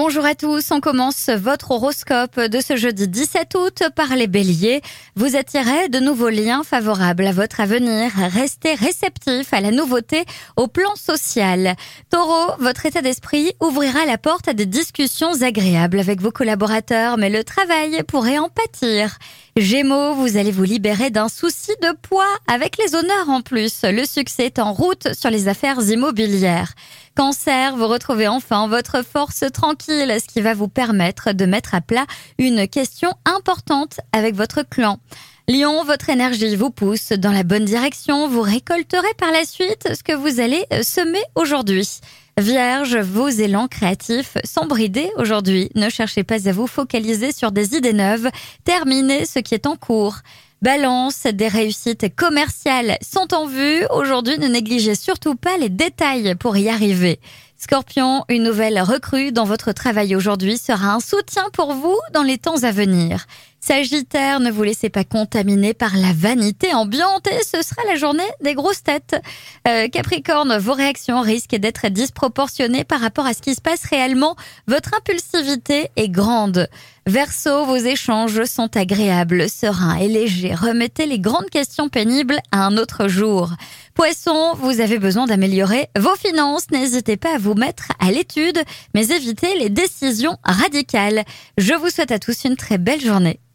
Bonjour à tous, on commence votre horoscope de ce jeudi 17 août par les béliers. Vous attirez de nouveaux liens favorables à votre avenir. Restez réceptif à la nouveauté au plan social. Taureau, votre état d'esprit ouvrira la porte à des discussions agréables avec vos collaborateurs, mais le travail pourrait en pâtir. Gémeaux, vous allez vous libérer d'un souci de poids avec les honneurs en plus. Le succès est en route sur les affaires immobilières. Cancer, vous retrouvez enfin votre force tranquille, ce qui va vous permettre de mettre à plat une question importante avec votre clan. Lion, votre énergie vous pousse dans la bonne direction, vous récolterez par la suite ce que vous allez semer aujourd'hui. Vierge, vos élans créatifs sont bridés aujourd'hui. Ne cherchez pas à vous focaliser sur des idées neuves. Terminez ce qui est en cours. Balance, des réussites commerciales sont en vue. Aujourd'hui, ne négligez surtout pas les détails pour y arriver. Scorpion, une nouvelle recrue dans votre travail aujourd'hui sera un soutien pour vous dans les temps à venir. Sagittaire, ne vous laissez pas contaminer par la vanité ambiante et ce sera la journée des grosses têtes. Euh, Capricorne, vos réactions risquent d'être disproportionnées par rapport à ce qui se passe réellement. Votre impulsivité est grande. Verseau, vos échanges sont agréables, sereins et légers. Remettez les grandes questions pénibles à un autre jour. Poisson, vous avez besoin d'améliorer vos finances. N'hésitez pas à vous mettre à l'étude, mais évitez les décisions radicales. Je vous souhaite à tous une très belle journée.